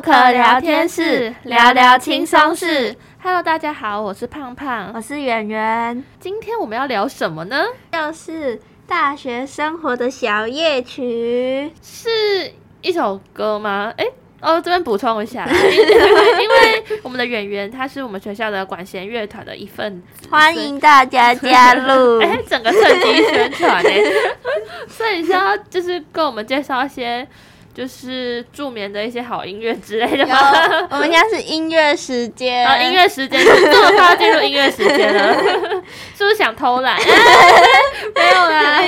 洛克聊天室，聊聊轻松事。Hello，大家好，我是胖胖，我是圆圆。今天我们要聊什么呢？就是大学生活的小夜曲，是一首歌吗？哎、欸，哦，这边补充一下，因为我们的圆圆他是我们学校的管弦乐团的一份子，欢迎大家加入。哎、欸，整个趁机宣传哎，所以你需要就是跟我们介绍一些。就是助眠的一些好音乐之类的吗？我们家是音乐时间，啊，音乐时间，这么快要进入音乐时间了，是不是想偷懒？没有啦，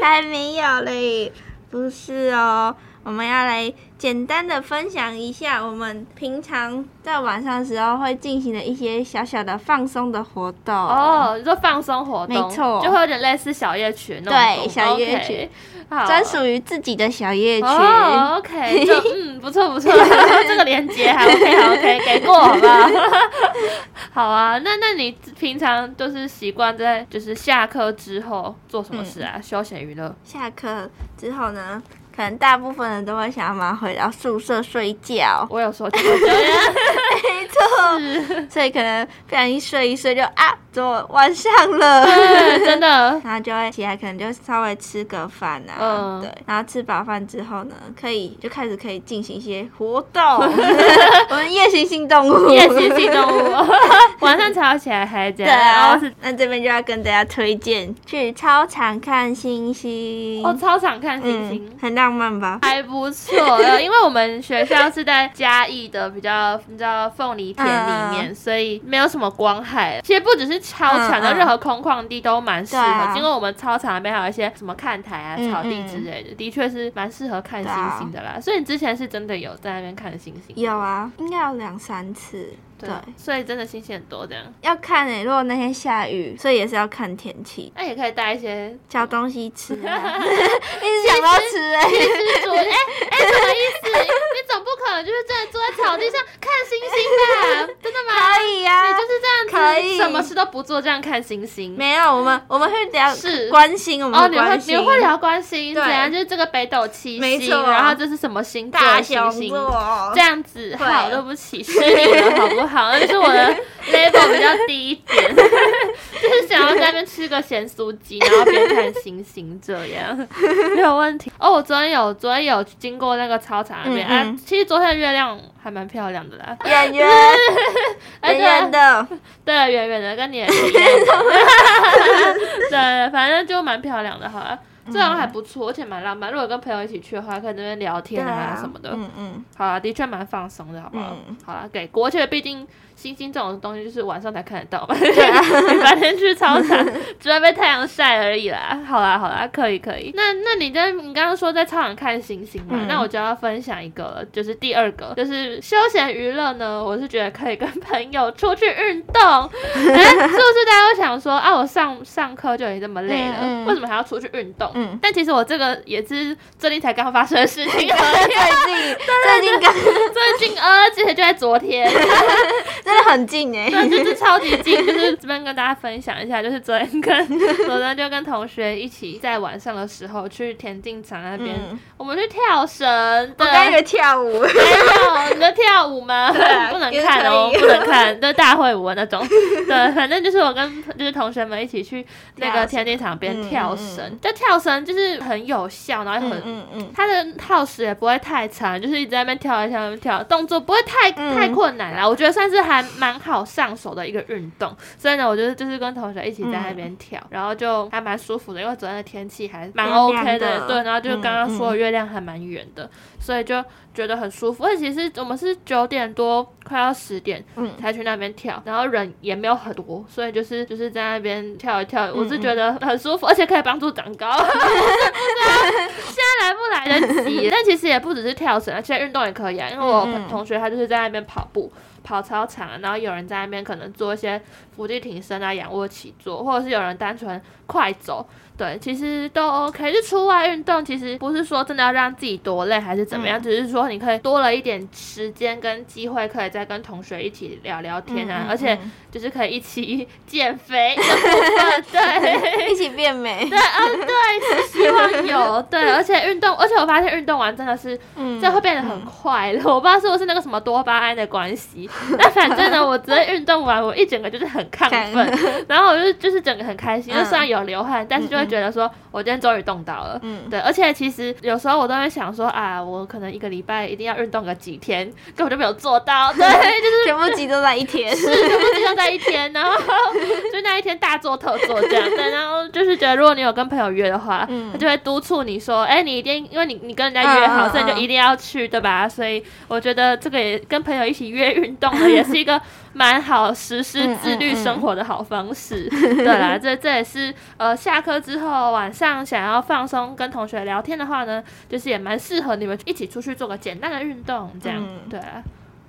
才没有嘞，不是哦，我们要来简单的分享一下我们平常在晚上的时候会进行的一些小小的放松的活动。哦，你说放松活动，没错，就会有点类似小夜曲那种，对，小夜曲。专属于自己的小夜曲。哦，OK，就 嗯，不错不错，这个连接还 OK，还 OK，给过好吧？好啊，那那你平常都是习惯在就是下课之后做什么事啊？嗯、休闲娱乐？下课之后呢？可能大部分人都会想要马回到宿舍睡觉。我有说这个，没错，所以可能不小心睡一睡就啊，怎么晚上了？真的，然后就会起来，可能就稍微吃个饭啊，嗯、对，然后吃饱饭之后呢，可以就开始可以进行一些活动。我们夜行性动物，夜行性动物，晚上吵起来还这样。对啊，那这边就要跟大家推荐去操场看星星。哦，操场看星星，嗯、很浪漫吧？还不错，因为我们学校是在嘉义的比较，你知道凤梨田里面，嗯、所以没有什么光害。其实不只是操场的，任何空旷地都蛮适合。因为我们操场那边还有一些什么看台啊、草地之类的，的确是蛮适合看星星的啦。所以你之前是真的有在那边看星星？有啊，应该有两三次。对，所以真的星星很多这样。要看诶、欸，如果那天下雨，所以也是要看天气。那也可以带一些小东西吃啊，一直想要吃诶、欸，其实煮诶，哎哎，什么意思？你总不可能就是真的坐在草地上看星星吧？真的吗？可以呀、啊，你就是这样子，可以，什么事都不做这样看星星。没有，我们我们会聊是关心我们哦，你会你会聊关心，对怎样？就是这个北斗七星，然后这是什么星座？大星星这样子。好，对不起，失礼了，好不好？那是我的。level 比较低一点，就是想要在那边吃个咸酥鸡，然后边看星星，这样。没有问题。哦，我昨天有昨天有经过那个操场那边，嗯嗯。啊，其实昨天的月亮还蛮漂亮的啦，圆圆。圆圆的，对，圆圆的，跟你对，反正就蛮漂亮的，好了。这样还不错，而且蛮浪漫。如果跟朋友一起去的话，可以在那边聊天啊什么的。嗯嗯，好啊，的确蛮放松的，好不好？嗯、好了，给过，而且毕竟。星星这种东西就是晚上才看得到嘛，对啊，你白天去操场只会被太阳晒而已啦。好啦好啦，可以可以。那那你在你刚刚说在操场看星星嘛？嗯、那我就要分享一个了，就是第二个，就是休闲娱乐呢。我是觉得可以跟朋友出去运动。哎，是不是大家会想说啊，我上上课就已经这么累了，嗯嗯、为什么还要出去运动？嗯，但其实我这个也是最近才刚发生的事情。最近 最近刚最近呃，其实就在昨天。真的很近哎，对，就是超级近，就是这边跟大家分享一下，就是昨天跟昨天就跟同学一起在晚上的时候去田径场那边，嗯、我们去跳绳，对，我刚以为跳舞，没有，你在跳舞吗？不能看哦，不能看，就大会舞那种，对，反正就是我跟就是同学们一起去那个田径场边跳绳，嗯嗯、就跳绳就是很有效，然后很，嗯嗯，嗯。它的耗时也不会太长，就是一直在那边跳一跳一跳，动作不会太、嗯、太困难啦，我觉得算是还。蛮好上手的一个运动，所以呢，我觉得就是跟同学一起在那边跳，嗯、然后就还蛮舒服的，因为昨天的天气还蛮 OK 的，对，然后就刚刚说的月亮还蛮圆的，所以就觉得很舒服。而且其实我们是九点多快要十点才去那边跳，嗯、然后人也没有很多，所以就是就是在那边跳一跳，我是觉得很舒服，而且可以帮助长高。现在来不来得及？但其实也不只是跳绳啊，其他运动也可以啊，因为我同学他就是在那边跑步。跑操场，然后有人在那边可能做一些伏地挺身啊、仰卧起坐，或者是有人单纯快走。对，其实都 OK。就出外运动，其实不是说真的要让自己多累还是怎么样，嗯、只是说你可以多了一点时间跟机会，可以再跟同学一起聊聊天啊，嗯嗯嗯、而且就是可以一起 减肥的部分，对，一起变美。对，嗯，对，希望有。对，而且运动，而且我发现运动完真的是，嗯，这会变得很快乐。嗯、我不知道是不是那个什么多巴胺的关系，但反正呢，我觉得运动完，我一整个就是很亢奋，然后我就就是整个很开心。就虽然有流汗，但是就会。觉得说，我今天终于动到了，嗯，对，而且其实有时候我都会想说，啊，我可能一个礼拜一定要运动个几天，根本就没有做到，对，就是全部集中在一天，是全部集中在一天，然后 就那一天大做特做这样，对，然后就是觉得如果你有跟朋友约的话，嗯，他就会督促你说，哎，你一定，因为你你跟人家约好，所以你就一定要去，对吧？所以我觉得这个也跟朋友一起约运动的也是一个。蛮好实施自律生活的好方式，嗯嗯嗯、对啦，这这也是呃下课之后晚上想要放松跟同学聊天的话呢，就是也蛮适合你们一起出去做个简单的运动，这样、嗯、对啊。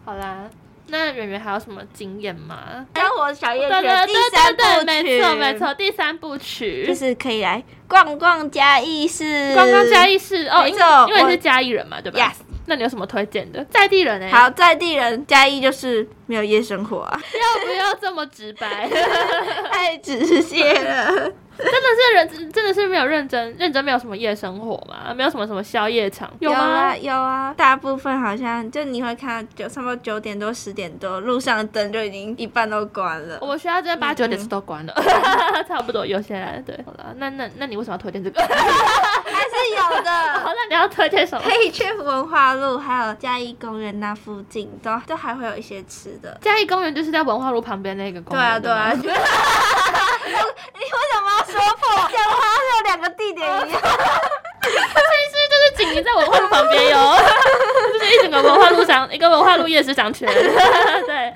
好啦，那圆圆还有什么经验吗？生活小夜曲第三部曲，没错没错，第三部曲就是可以来逛逛嘉义市，逛逛嘉义市哦，因为错因为你是嘉义人嘛，对吧？Yes。那你有什么推荐的在地人呢？好，在地人嘉义就是没有夜生活啊！要不要这么直白？太直接了。真的是认，真的是没有认真，认真没有什么夜生活嘛？没有什么什么宵夜场？有啊，有啊，大部分好像就你会看到九，差不多九点多十点多，路上的灯就已经一半都关了。我们学校这边八九点是都关了，差不多有些人对。好了，那那那你为什么要推荐这个？还是有的。好，那你要推荐什么？可以去文化路，还有嘉义公园那附近，都都还会有一些吃的。嘉义公园就是在文化路旁边那个公园。对啊，对啊。你为什么要说破？讲的好像有两个地点一样。其实就是紧邻在文化路旁边哟，就是一整个文化路上，一个文化路夜市商圈。对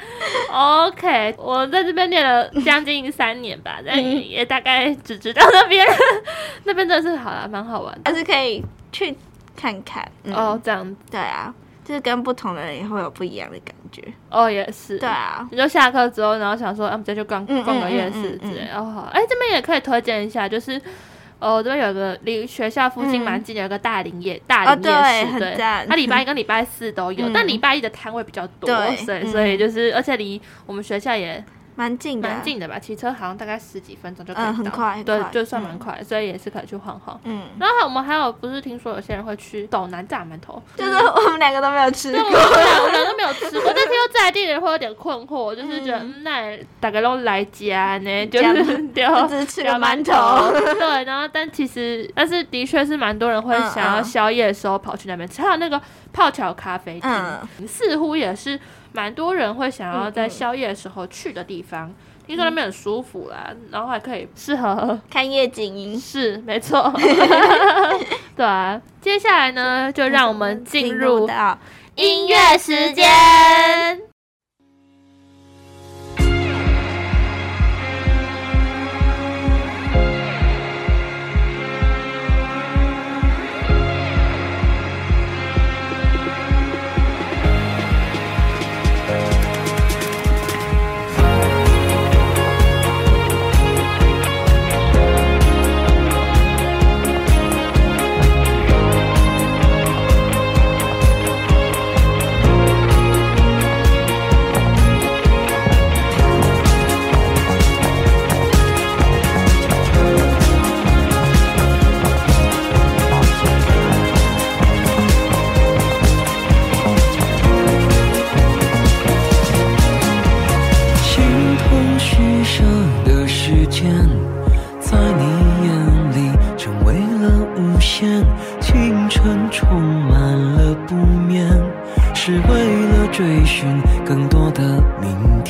，OK，我在这边念了将近三年吧，但也大概只知道那边，那边真的是好啦，蛮好玩的，还是可以去看看。嗯、哦，这样对啊。就是跟不同的人也会有不一样的感觉。哦，也是。对啊，你就下课之后，然后想说，啊，直接就逛逛个夜市之类。哦好，哎，这边也可以推荐一下，就是，哦，这边有个离学校附近蛮近的，有个大林夜大林夜市，对，它礼拜一跟 礼拜四都有，但礼拜一的摊位比较多，对，所以就是，而且离我们学校也。蛮近的，蛮近的吧？骑车好像大概十几分钟就可以到，嗯，很快，对，就算蛮快，所以也是可以去晃晃。嗯，然后我们还有不是听说有些人会去斗南炸馒头，就是我们两个都没有吃过，我们两个都没有吃过，但是又在地人会有点困惑，就是觉得那大概都来家呢，就是 丢只吃个馒头，对，然后但其实但是的确是蛮多人会想要宵夜的时候跑去那边吃，还有那个泡桥咖啡厅，似乎也是。蛮多人会想要在宵夜的时候去的地方，听说那边很舒服啦，然后还可以适合看夜景，是没错。对啊，接下来呢，就让我们进入到音乐时间。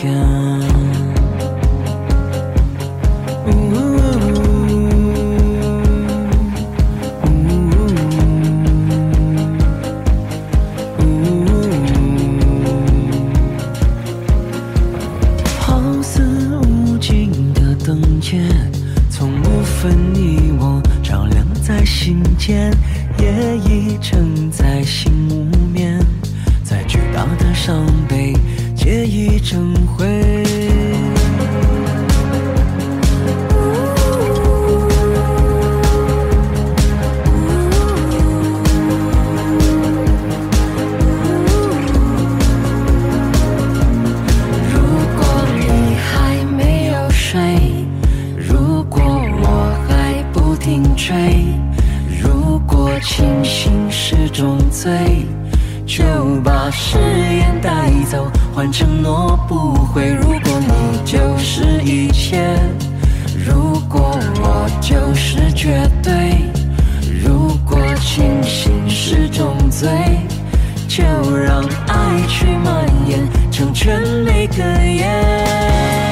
夜如果清醒是种罪就把誓言带走，换承诺不会。如果你就是一切，如果我就是绝对，如果清醒是种罪，就让爱去蔓延，成全每个夜。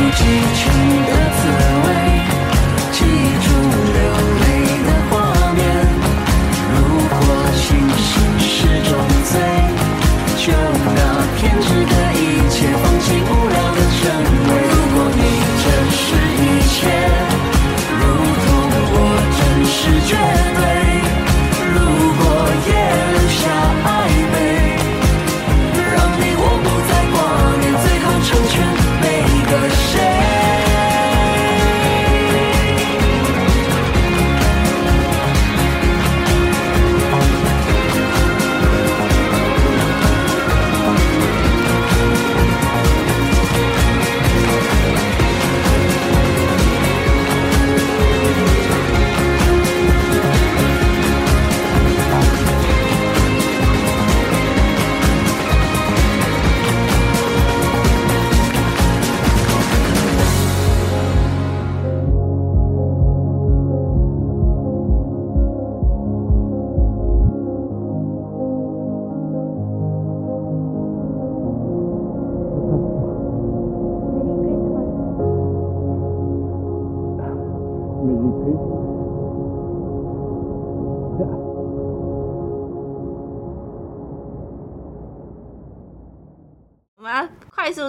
你支撑的。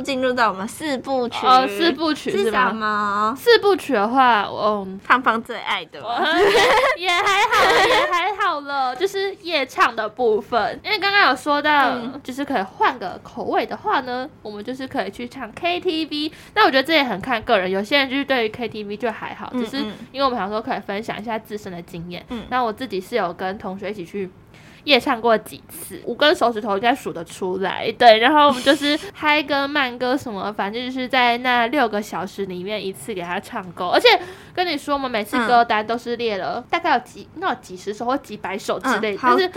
进入到我们四部曲哦，四部曲是什么？四部曲的话，嗯，胖胖最爱的，也还好，也还好了，就是夜唱的部分。因为刚刚有说到，嗯、就是可以换个口味的话呢，我们就是可以去唱 KTV。那我觉得这也很看个人，有些人就是对于 KTV 就还好，只是因为我们想说可以分享一下自身的经验。嗯，那我自己是有跟同学一起去。夜唱过几次，五根手指头应该数得出来。对，然后我们就是嗨歌、慢歌什么，反正就是在那六个小时里面一次给他唱够。而且跟你说，我们每次歌单都是列了大概有几，那有几十首或几百首之类的，但是。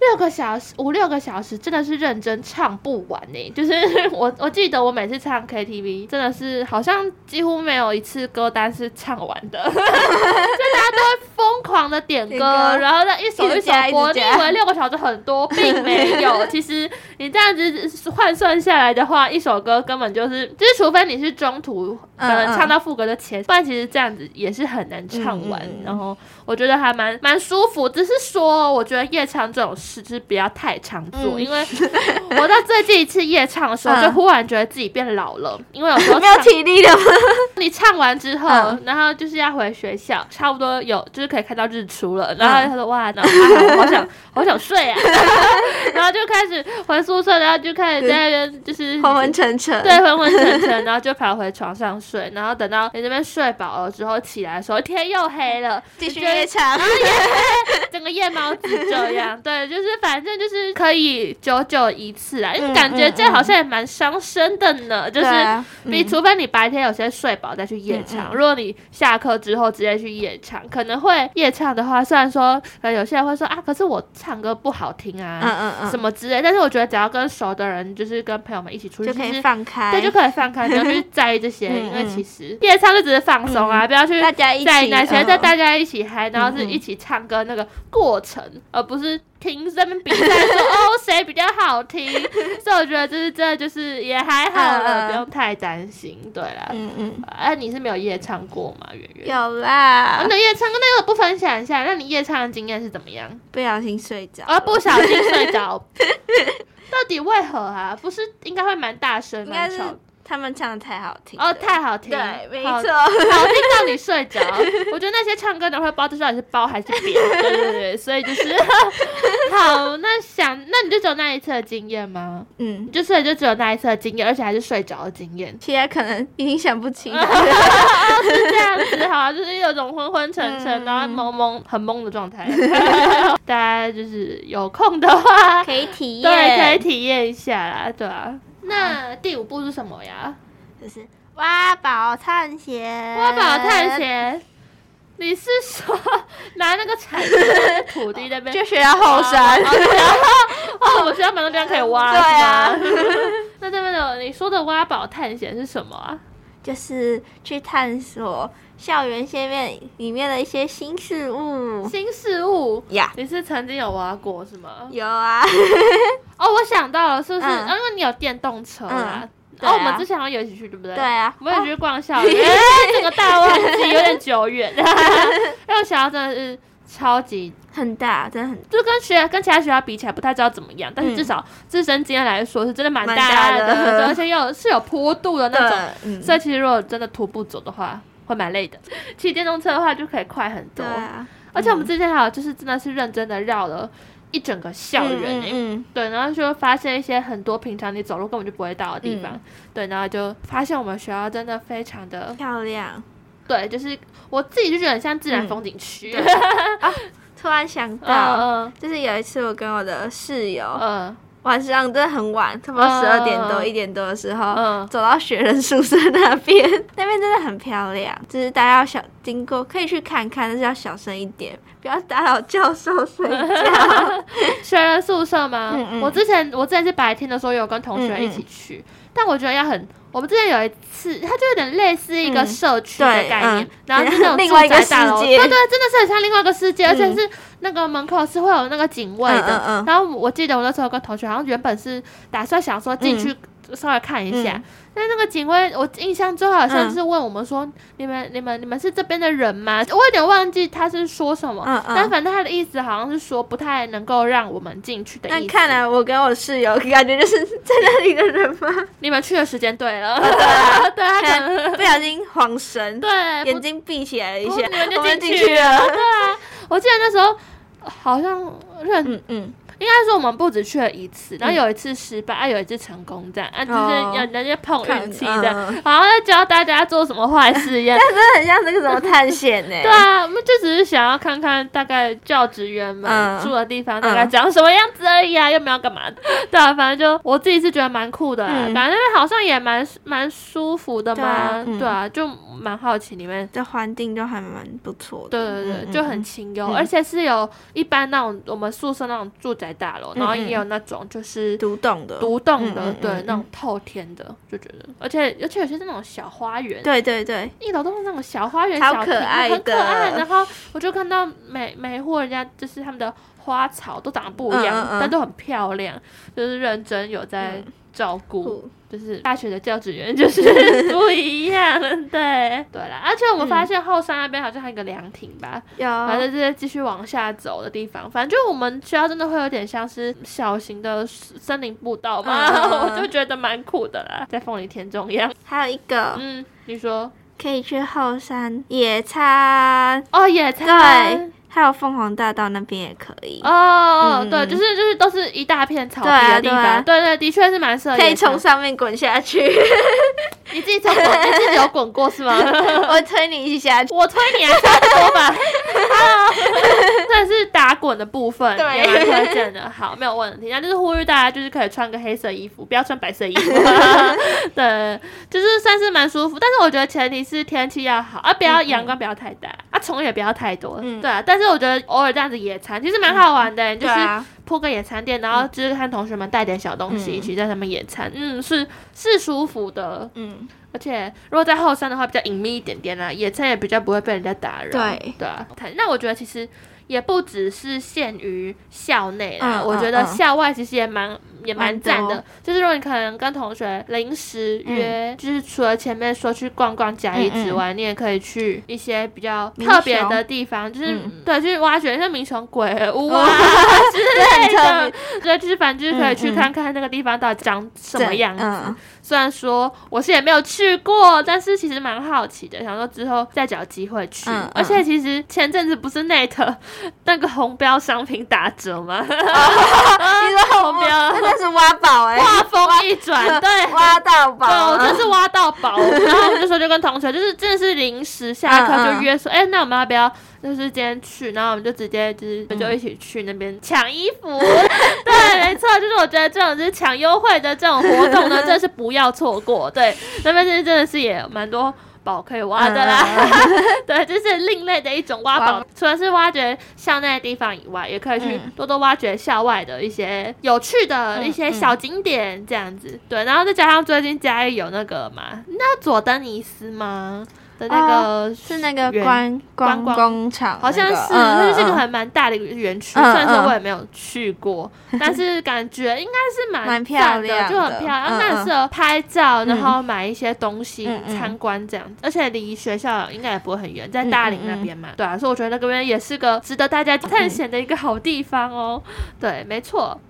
六个小时，五六个小时，真的是认真唱不完呢。就是我，我记得我每次唱 KTV，真的是好像几乎没有一次歌单是唱完的，就大家都会疯狂的点歌，歌然后再一首一首播。你以为六个小时很多，并没有。其实你这样子换算下来的话，一首歌根本就是，就是除非你是中途可能唱到副歌的前，不然其实这样子也是很难唱完。然后我觉得还蛮蛮舒服，只是说我觉得夜唱这种事。事，就是不要太常做，嗯、因为 我在最近一次夜唱的时候，就忽然觉得自己变老了，嗯、因为有时候没有体力了。你唱完之后，嗯、然后就是要回学校，差不多有就是可以看到日出了，然后他说哇，然后我好想 好想睡啊，然后就开始回宿舍，然后就开始在那边就是昏昏沉沉，对，昏昏沉沉，然后就跑回床上睡，然后等到你这边睡饱了之后起来的时候，天又黑了，继续夜唱，整个夜猫子这样，对，就是反正就是可以久久一次啊，因为感觉这好像也蛮伤身的呢，就是你除非你白天有些睡饱再去夜唱，如果你下课之后直接去夜唱，可能会夜唱的话，虽然说可能有些人会说啊，可是我唱歌不好听啊，嗯嗯嗯，什么之类，但是我觉得只要跟熟的人，就是跟朋友们一起出去，就可以放开，对，就可以放开，不要去在意这些，因为其实夜唱就只是放松啊，不要去在意那些，在大家一起嗨，然后是一起唱歌那个过程，而不是听他们比赛说 哦谁比较好听，所以我觉得就是这就是也还好了，不用太担心。对啦，嗯嗯，哎，你是没有夜唱过吗？圆圆有啦，那夜唱那个不分享一下，那你夜唱的经验是怎么样？不小心睡着，啊，不小心睡着，到底为何啊？不是应该会蛮大声吗？他们唱的太好听哦，太好听，对，没错，好听到你睡着。我觉得那些唱歌的会包，知道你是包还是扁，对对对，所以就是好。那想，那你就只有那一次的经验吗？嗯，就是就只有那一次的经验，而且还是睡着的经验，其他可能已经想不清了。是这样子，好，就是有种昏昏沉沉，然后懵懵很懵的状态。大家就是有空的话可以体验，对，可以体验一下啦，对啊。那第五步是什么呀？就是挖宝探险。挖宝探险，你是说拿那个铲子土地那边？就学校后山。然后哦，我学校蛮多地方可以挖。对啊。那这边的你说的挖宝探险是什么啊？就是去探索校园里面里面的一些新事物。新事物呀？你是曾经有挖过是吗？有啊。哦，我想到了，是不是？因为你有电动车啊。哦，我们之前好像有一起去，对不对？对啊。我们也去逛校园，这个大忘记有点久远。因为学校真的是超级很大，真的很，就跟学跟其他学校比起来，不太知道怎么样。但是至少自身经验来说，是真的蛮大的，而且又是有坡度的那种。所以其实如果真的徒步走的话，会蛮累的。骑电动车的话就可以快很多。而且我们之前还有就是真的是认真的绕了。一整个校园、欸，嗯，嗯，对，然后就发现一些很多平常你走路根本就不会到的地方，嗯、对，然后就发现我们学校真的非常的漂亮，对，就是我自己就觉得很像自然风景区。突然想到，就是有一次我跟我的室友，嗯。晚上真的很晚，差不多十二点多一点多的时候，嗯、走到雪人宿舍那边，那边真的很漂亮，就是大家要小经过可以去看看，但是要小声一点，不要打扰教授睡觉。学人宿舍吗？嗯嗯，我之前我之前是白天的时候有跟同学一起去，但我觉得要很。我们之前有一次，它就有点类似一个社区的概念，嗯、然后是那种 住宅大楼，对对，真的是很像另外一个世界，嗯、而且是那个门口是会有那个警卫的。嗯嗯嗯，然后我记得我那时候有个同学好像原本是打算想说进去稍微看一下。但那个警卫，我印象中好像是问我们说：“你们、你们、你们是这边的人吗？”我有点忘记他是说什么，但反正他的意思好像是说不太能够让我们进去的意思。那看来我跟我室友感觉就是在那里的人吗？你们去的时间对了，对啊，不小心晃神，对，眼睛闭起来了一下，你们就进去了。对啊，我记得那时候好像认嗯。嗯应该说我们不止去了一次，然后有一次失败，啊有一次成功，这样啊，就是要人家碰运气的，然后在教大家做什么坏事一样，但是很像那个什么探险呢？对啊，我们就只是想要看看大概教职员们住的地方大概长什么样子而已啊，又没有干嘛。对啊，反正就我自己是觉得蛮酷的，反正那边好像也蛮蛮舒服的嘛，对啊，就蛮好奇里面。的环境就还蛮不错的，对对对，就很清幽，而且是有一般那种我们宿舍那种住宅。大楼，然后也有那种就是独栋的，独栋的，对，那种透天的，就觉得，而且而且有些是那种小花园，对对对，一楼都是那种小花园，小可爱的，很可爱。然后我就看到每每户人家就是他们的花草都长得不一样，但都很漂亮，就是认真有在照顾。就是大学的教职员就是 不一样，对对啦。而且我们发现后山那边好像还有个凉亭吧，有、嗯，反正就是继续往下走的地方。反正就我们学校真的会有点像是小型的森林步道嘛，嗯、我就觉得蛮酷的啦，在凤梨田中央。还有一个，嗯，你说可以去后山野餐哦，野餐。对还有凤凰大道那边也可以哦，嗯、对，就是就是都是一大片草地的地方，对、啊对，啊、对对，的确是蛮适合。可以从上面滚下去。你自己从自己有滚过是吗？我推你一下，我推你还差不多吧。这是打滚的部分，对，也蛮推荐的。好，没有问题。那就是呼吁大家，就是可以穿个黑色衣服，不要穿白色衣服。对，就是算是蛮舒服，但是我觉得前提是天气要好，啊，不要阳光不要太大，啊，虫也不要太多。嗯，对啊。但是我觉得偶尔这样子野餐其实蛮好玩的，嗯、就是铺个野餐垫，然后就是看同学们带点小东西一起在上面野餐，嗯，嗯，是是舒服的，嗯。而且如果在后山的话，比较隐秘一点点啦，野餐也比较不会被人家打扰。对对啊，那我觉得其实。也不只是限于校内啦，嗯、我觉得校外其实也蛮、嗯、也蛮赞的。就是如果你可能跟同学临时约，嗯、就是除了前面说去逛逛甲乙之外，嗯嗯，你也可以去一些比较特别的地方，就是、嗯、对，去挖掘像民雄鬼屋啊 之 类的。对，就是反正就是可以去看看那个地方到底长什么样子。嗯虽然说我是也没有去过，但是其实蛮好奇的，想说之后再找机会去。嗯嗯、而且其实前阵子不是 NET 那个红标商品打折吗？你说红标，真是挖宝哎！画风一转，对，挖到宝，对，我真是挖到宝。然后我就说就跟同学，就是真的是临时下课就约说，哎、嗯嗯欸，那我们要不要？就是今天去，然后我们就直接就是就一起去那边抢衣服，嗯、对，没错，就是我觉得这种就是抢优惠的这种活动呢，真的是不要错过。对，那边是真的是也蛮多宝可以挖的啦，嗯、对，就是另类的一种挖宝。除了是挖掘校内的地方以外，也可以去多多挖掘校外的一些有趣的一些小景点，这样子。对，然后再加上最近嘉义有那个嘛，那佐登尼斯吗？的那个是那个观观光场，好像是，就是这个还蛮大的一个园区。虽然说我也没有去过，但是感觉应该是蛮漂亮的，就很漂亮，蛮适合拍照，然后买一些东西参观这样子。而且离学校应该也不会很远，在大林那边嘛。对啊，所以我觉得那边也是个值得大家探险的一个好地方哦。对，没错。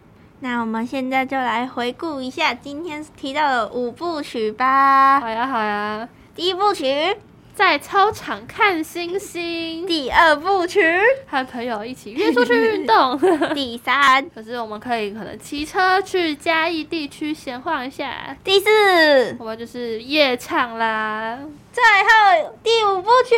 那我们现在就来回顾一下今天提到的五部曲吧。好呀，好呀。第一部曲。在操场看星星。第二部曲，和朋友一起约出去运动。第三，可是我们可以可能骑车去嘉义地区闲晃一下。第四，我们就是夜唱啦。最后第五部曲，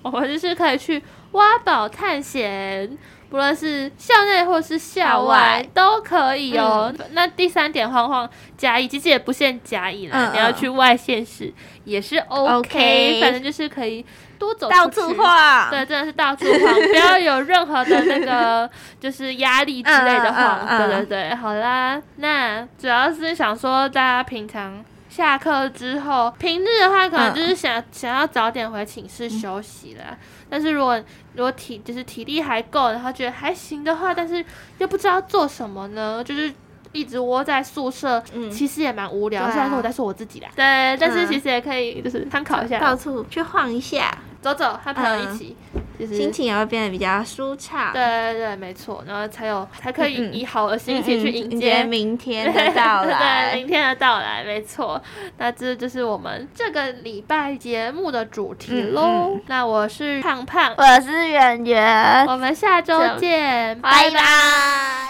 我们就是可以去挖宝探险。不论是校内或是校外都可以哦。嗯、那第三点，晃晃嘉义其实也不限嘉义啦，嗯、你要去外县市也是 OK。反正就是可以多走到处晃。对，真的是到处晃，不要有任何的那个就是压力之类的晃。对对对，好啦，那主要是想说大家平常下课之后，平日的话可能就是想、嗯、想要早点回寝室休息了。但是如果如果体就是体力还够，然后觉得还行的话，但是又不知道做什么呢？就是一直窝在宿舍，嗯、其实也蛮无聊。虽然说我在说我自己啦，对，嗯、但是其实也可以就是参考一下，到处去晃一下。走走，和朋友一起，就是心情也会变得比较舒畅。对对对，没错，然后才有才可以以好的心情去迎接明天的到来。对，明天的到来，没错。那这就是我们这个礼拜节目的主题喽。那我是胖胖，我是圆圆，我们下周见，拜拜。